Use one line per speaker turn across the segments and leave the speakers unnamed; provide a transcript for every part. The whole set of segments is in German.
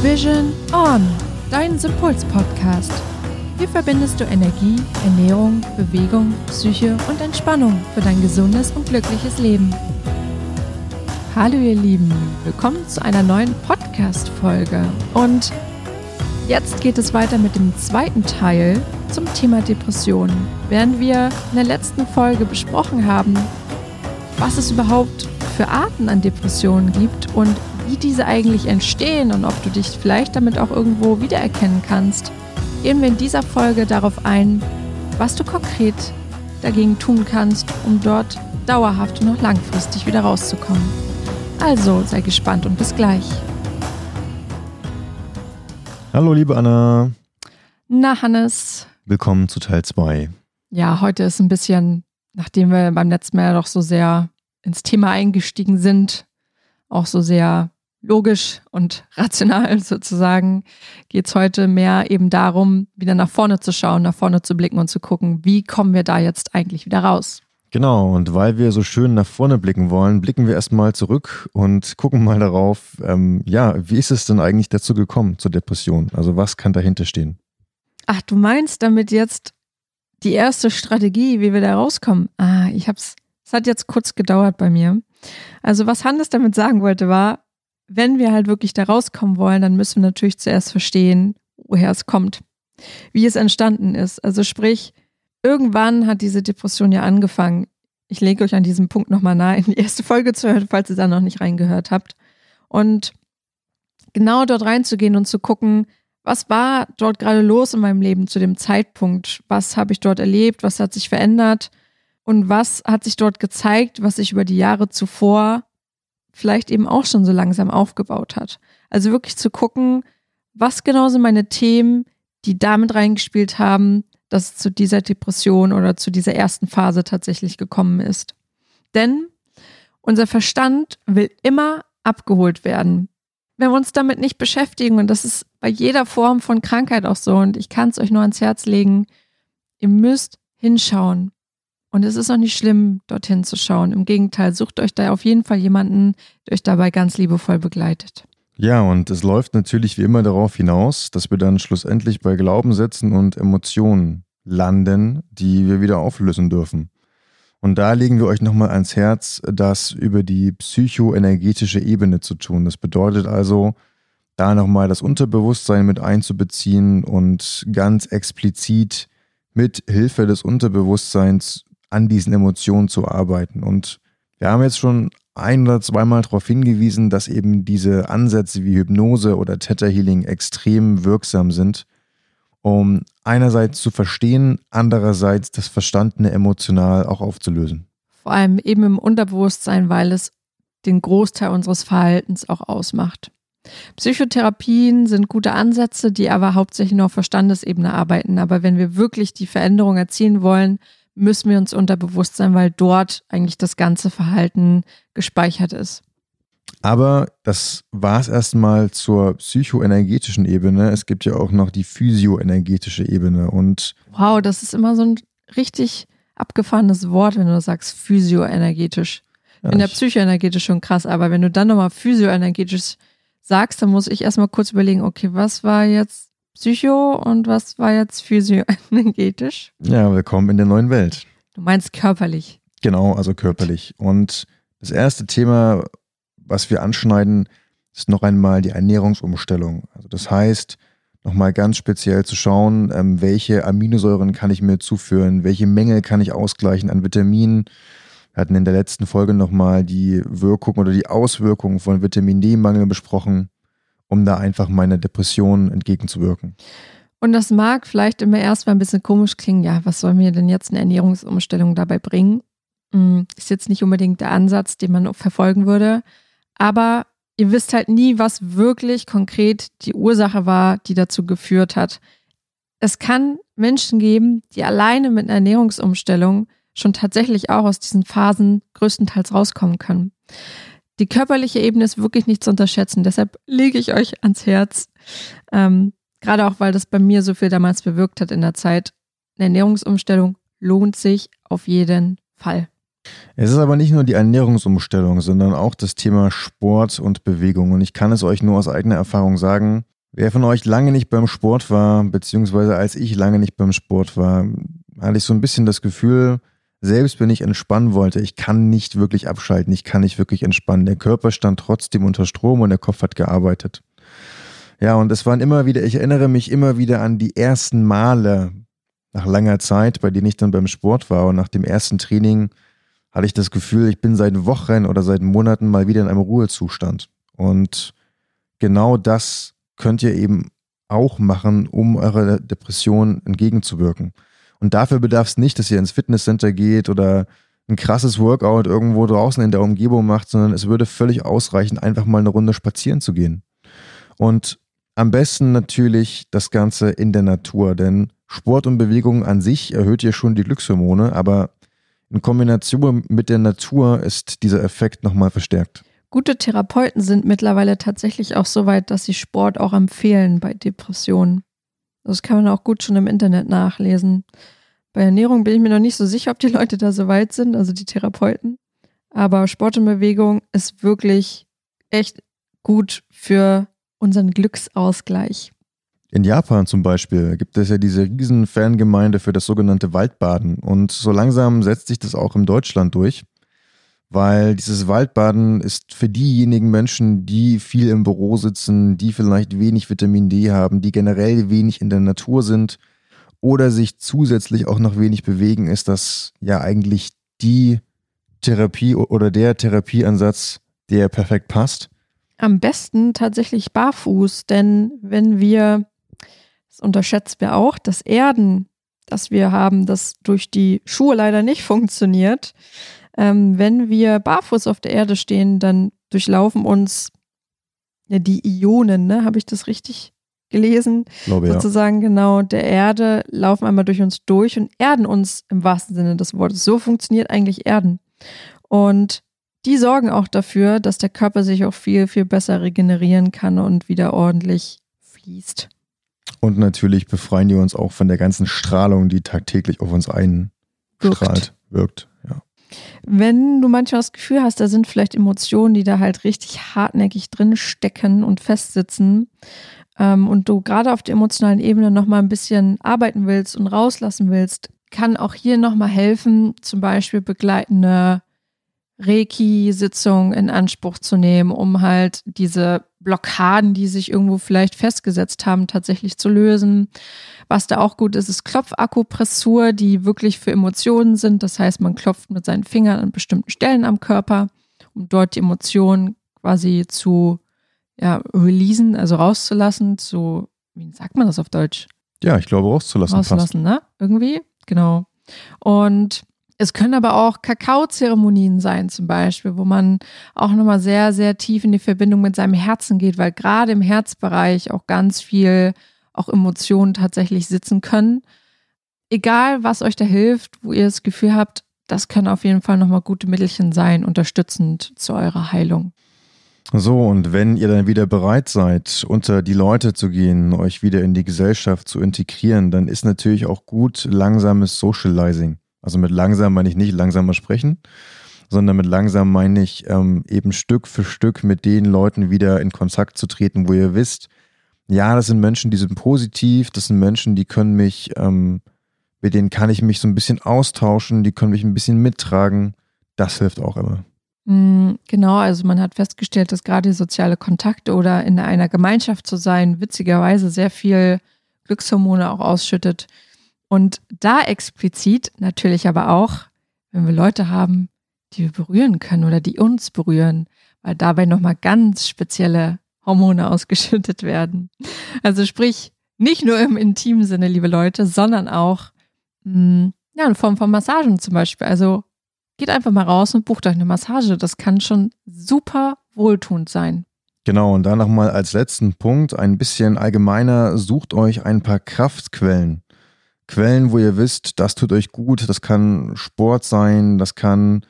Vision On, dein Sympuls-Podcast. Hier verbindest du Energie, Ernährung, Bewegung, Psyche und Entspannung für dein gesundes und glückliches Leben. Hallo ihr Lieben, willkommen zu einer neuen Podcast-Folge. Und jetzt geht es weiter mit dem zweiten Teil zum Thema Depressionen. Während wir in der letzten Folge besprochen haben, was es überhaupt für Arten an Depressionen gibt und wie diese eigentlich entstehen und ob du dich vielleicht damit auch irgendwo wiedererkennen kannst, gehen wir in dieser Folge darauf ein, was du konkret dagegen tun kannst, um dort dauerhaft und auch langfristig wieder rauszukommen. Also sei gespannt und bis gleich.
Hallo liebe Anna.
Na Hannes.
Willkommen zu Teil 2.
Ja, heute ist ein bisschen, nachdem wir beim letzten Mal doch so sehr ins Thema eingestiegen sind, auch so sehr logisch und rational sozusagen, geht es heute mehr eben darum, wieder nach vorne zu schauen, nach vorne zu blicken und zu gucken, wie kommen wir da jetzt eigentlich wieder raus.
Genau, und weil wir so schön nach vorne blicken wollen, blicken wir erstmal zurück und gucken mal darauf, ähm, ja, wie ist es denn eigentlich dazu gekommen zur Depression? Also was kann dahinter stehen?
Ach, du meinst damit jetzt die erste Strategie, wie wir da rauskommen? Ah, ich hab's, es hat jetzt kurz gedauert bei mir. Also was Hannes damit sagen wollte war, wenn wir halt wirklich da rauskommen wollen, dann müssen wir natürlich zuerst verstehen, woher es kommt, wie es entstanden ist. Also sprich, irgendwann hat diese Depression ja angefangen. Ich lege euch an diesem Punkt nochmal nahe, in die erste Folge zu hören, falls ihr da noch nicht reingehört habt. Und genau dort reinzugehen und zu gucken, was war dort gerade los in meinem Leben zu dem Zeitpunkt? Was habe ich dort erlebt? Was hat sich verändert? Und was hat sich dort gezeigt, was ich über die Jahre zuvor vielleicht eben auch schon so langsam aufgebaut hat? Also wirklich zu gucken, was genau sind meine Themen, die damit reingespielt haben, dass es zu dieser Depression oder zu dieser ersten Phase tatsächlich gekommen ist. Denn unser Verstand will immer abgeholt werden. Wenn wir uns damit nicht beschäftigen, und das ist bei jeder Form von Krankheit auch so, und ich kann es euch nur ans Herz legen, ihr müsst hinschauen. Und es ist auch nicht schlimm, dorthin zu schauen. Im Gegenteil, sucht euch da auf jeden Fall jemanden, der euch dabei ganz liebevoll begleitet.
Ja, und es läuft natürlich wie immer darauf hinaus, dass wir dann schlussendlich bei Glaubenssätzen und Emotionen landen, die wir wieder auflösen dürfen. Und da legen wir euch nochmal ans Herz, das über die psychoenergetische Ebene zu tun. Das bedeutet also, da nochmal das Unterbewusstsein mit einzubeziehen und ganz explizit mit Hilfe des Unterbewusstseins an diesen Emotionen zu arbeiten. Und wir haben jetzt schon ein oder zweimal darauf hingewiesen, dass eben diese Ansätze wie Hypnose oder Theta Healing extrem wirksam sind, um einerseits zu verstehen, andererseits das Verstandene emotional auch aufzulösen.
Vor allem eben im Unterbewusstsein, weil es den Großteil unseres Verhaltens auch ausmacht. Psychotherapien sind gute Ansätze, die aber hauptsächlich nur auf Verstandesebene arbeiten. Aber wenn wir wirklich die Veränderung erzielen wollen, müssen wir uns unterbewusst sein, weil dort eigentlich das ganze Verhalten gespeichert ist.
Aber das war es erstmal zur psychoenergetischen Ebene. Es gibt ja auch noch die physioenergetische Ebene. Und
wow, das ist immer so ein richtig abgefahrenes Wort, wenn du sagst physioenergetisch. Ja, In der psychoenergetisch schon krass, aber wenn du dann nochmal physioenergetisch sagst, dann muss ich erstmal kurz überlegen, okay, was war jetzt Psycho und was war jetzt physioenergetisch?
Ja, willkommen in der neuen Welt.
Du meinst körperlich.
Genau, also körperlich. Und das erste Thema, was wir anschneiden, ist noch einmal die Ernährungsumstellung. Also das heißt, nochmal ganz speziell zu schauen, ähm, welche Aminosäuren kann ich mir zuführen, welche Menge kann ich ausgleichen an Vitaminen. Wir hatten in der letzten Folge nochmal die Wirkung oder die Auswirkungen von Vitamin D-Mangel besprochen um da einfach meiner Depression entgegenzuwirken.
Und das mag vielleicht immer erstmal ein bisschen komisch klingen. Ja, was soll mir denn jetzt eine Ernährungsumstellung dabei bringen? Hm, ist jetzt nicht unbedingt der Ansatz, den man verfolgen würde. Aber ihr wisst halt nie, was wirklich konkret die Ursache war, die dazu geführt hat. Es kann Menschen geben, die alleine mit einer Ernährungsumstellung schon tatsächlich auch aus diesen Phasen größtenteils rauskommen können. Die körperliche Ebene ist wirklich nicht zu unterschätzen. Deshalb lege ich euch ans Herz. Ähm, gerade auch, weil das bei mir so viel damals bewirkt hat in der Zeit. Eine Ernährungsumstellung lohnt sich auf jeden Fall.
Es ist aber nicht nur die Ernährungsumstellung, sondern auch das Thema Sport und Bewegung. Und ich kann es euch nur aus eigener Erfahrung sagen, Wer von euch lange nicht beim Sport war, beziehungsweise als ich lange nicht beim Sport war, hatte ich so ein bisschen das Gefühl, selbst wenn ich entspannen wollte, ich kann nicht wirklich abschalten, ich kann nicht wirklich entspannen. Der Körper stand trotzdem unter Strom und der Kopf hat gearbeitet. Ja, und es waren immer wieder, ich erinnere mich immer wieder an die ersten Male nach langer Zeit, bei denen ich dann beim Sport war und nach dem ersten Training hatte ich das Gefühl, ich bin seit Wochen oder seit Monaten mal wieder in einem Ruhezustand. Und genau das könnt ihr eben auch machen, um eurer Depression entgegenzuwirken. Und dafür bedarf es nicht, dass ihr ins Fitnesscenter geht oder ein krasses Workout irgendwo draußen in der Umgebung macht, sondern es würde völlig ausreichen, einfach mal eine Runde spazieren zu gehen. Und am besten natürlich das Ganze in der Natur, denn Sport und Bewegung an sich erhöht ja schon die Glückshormone, aber in Kombination mit der Natur ist dieser Effekt nochmal verstärkt.
Gute Therapeuten sind mittlerweile tatsächlich auch so weit, dass sie Sport auch empfehlen bei Depressionen. Das kann man auch gut schon im Internet nachlesen. Bei Ernährung bin ich mir noch nicht so sicher, ob die Leute da so weit sind, also die Therapeuten. Aber Sport und Bewegung ist wirklich echt gut für unseren Glücksausgleich.
In Japan zum Beispiel gibt es ja diese riesen Fangemeinde für das sogenannte Waldbaden. Und so langsam setzt sich das auch in Deutschland durch weil dieses Waldbaden ist für diejenigen Menschen, die viel im Büro sitzen, die vielleicht wenig Vitamin D haben, die generell wenig in der Natur sind oder sich zusätzlich auch noch wenig bewegen, ist das ja eigentlich die Therapie oder der Therapieansatz, der perfekt passt.
Am besten tatsächlich barfuß, denn wenn wir, das unterschätzen wir auch, das Erden, das wir haben, das durch die Schuhe leider nicht funktioniert, ähm, wenn wir barfuß auf der Erde stehen, dann durchlaufen uns ja, die Ionen, ne? Habe ich das richtig gelesen?
Glaube,
Sozusagen
ja.
genau der Erde laufen einmal durch uns durch und erden uns im wahrsten Sinne des Wortes. So funktioniert eigentlich Erden. Und die sorgen auch dafür, dass der Körper sich auch viel, viel besser regenerieren kann und wieder ordentlich fließt.
Und natürlich befreien die uns auch von der ganzen Strahlung, die tagtäglich auf uns einstrahlt, wirkt. wirkt.
Wenn du manchmal das Gefühl hast, da sind vielleicht Emotionen, die da halt richtig hartnäckig drin stecken und festsitzen ähm, und du gerade auf der emotionalen Ebene nochmal ein bisschen arbeiten willst und rauslassen willst, kann auch hier nochmal helfen, zum Beispiel begleitende Reiki-Sitzung in Anspruch zu nehmen, um halt diese Blockaden, die sich irgendwo vielleicht festgesetzt haben, tatsächlich zu lösen. Was da auch gut ist, ist Klopfakupressur, die wirklich für Emotionen sind. Das heißt, man klopft mit seinen Fingern an bestimmten Stellen am Körper, um dort die Emotionen quasi zu ja, releasen, also rauszulassen, zu, wie sagt man das auf Deutsch?
Ja, ich glaube rauszulassen.
Rauszulassen, passt. ne? Irgendwie, genau. Und es können aber auch Kakaozeremonien sein, zum Beispiel, wo man auch nochmal sehr, sehr tief in die Verbindung mit seinem Herzen geht, weil gerade im Herzbereich auch ganz viel auch Emotionen tatsächlich sitzen können. Egal, was euch da hilft, wo ihr das Gefühl habt, das können auf jeden Fall nochmal gute Mittelchen sein, unterstützend zu eurer Heilung.
So, und wenn ihr dann wieder bereit seid, unter die Leute zu gehen, euch wieder in die Gesellschaft zu integrieren, dann ist natürlich auch gut langsames Socializing. Also mit langsam meine ich nicht langsamer sprechen, sondern mit langsam meine ich ähm, eben Stück für Stück mit den Leuten wieder in Kontakt zu treten, wo ihr wisst, ja, das sind Menschen, die sind positiv, das sind Menschen, die können mich, ähm, mit denen kann ich mich so ein bisschen austauschen, die können mich ein bisschen mittragen. Das hilft auch immer.
Mm, genau, also man hat festgestellt, dass gerade soziale Kontakte oder in einer Gemeinschaft zu sein, witzigerweise sehr viel Glückshormone auch ausschüttet. Und da explizit natürlich aber auch, wenn wir Leute haben, die wir berühren können oder die uns berühren, weil dabei nochmal ganz spezielle Hormone ausgeschüttet werden. Also sprich, nicht nur im intimen Sinne, liebe Leute, sondern auch mh, hm, ja, in Form von Massagen zum Beispiel. Also geht einfach mal raus und bucht euch eine Massage. Das kann schon super wohltuend sein.
Genau, und dann nochmal als letzten Punkt ein bisschen allgemeiner, sucht euch ein paar Kraftquellen. Quellen, wo ihr wisst, das tut euch gut. Das kann Sport sein, das kann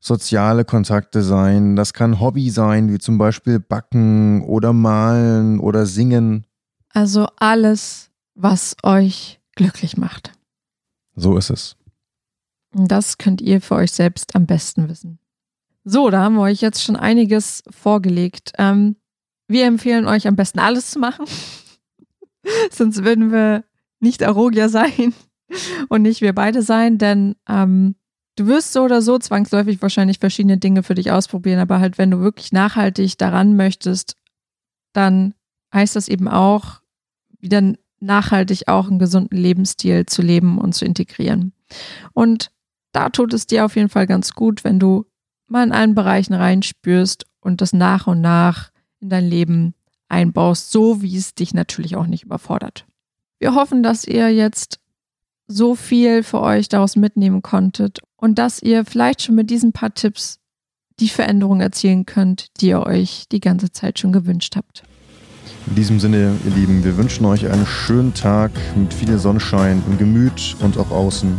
soziale Kontakte sein, das kann Hobby sein, wie zum Beispiel Backen oder Malen oder Singen.
Also alles, was euch glücklich macht.
So ist es.
Das könnt ihr für euch selbst am besten wissen. So, da haben wir euch jetzt schon einiges vorgelegt. Ähm, wir empfehlen euch am besten alles zu machen. Sonst würden wir nicht Arogia sein und nicht wir beide sein, denn ähm, du wirst so oder so zwangsläufig wahrscheinlich verschiedene Dinge für dich ausprobieren, aber halt, wenn du wirklich nachhaltig daran möchtest, dann heißt das eben auch, wieder nachhaltig auch einen gesunden Lebensstil zu leben und zu integrieren. Und da tut es dir auf jeden Fall ganz gut, wenn du mal in allen Bereichen reinspürst und das nach und nach in dein Leben einbaust, so wie es dich natürlich auch nicht überfordert. Wir hoffen, dass ihr jetzt so viel für euch daraus mitnehmen konntet und dass ihr vielleicht schon mit diesen paar Tipps die Veränderung erzielen könnt, die ihr euch die ganze Zeit schon gewünscht habt.
In diesem Sinne, ihr Lieben, wir wünschen euch einen schönen Tag mit viel Sonnenschein im Gemüt und auch außen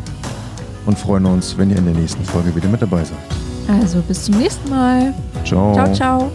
und freuen uns, wenn ihr in der nächsten Folge wieder mit dabei seid.
Also bis zum nächsten Mal.
Ciao.
Ciao, ciao.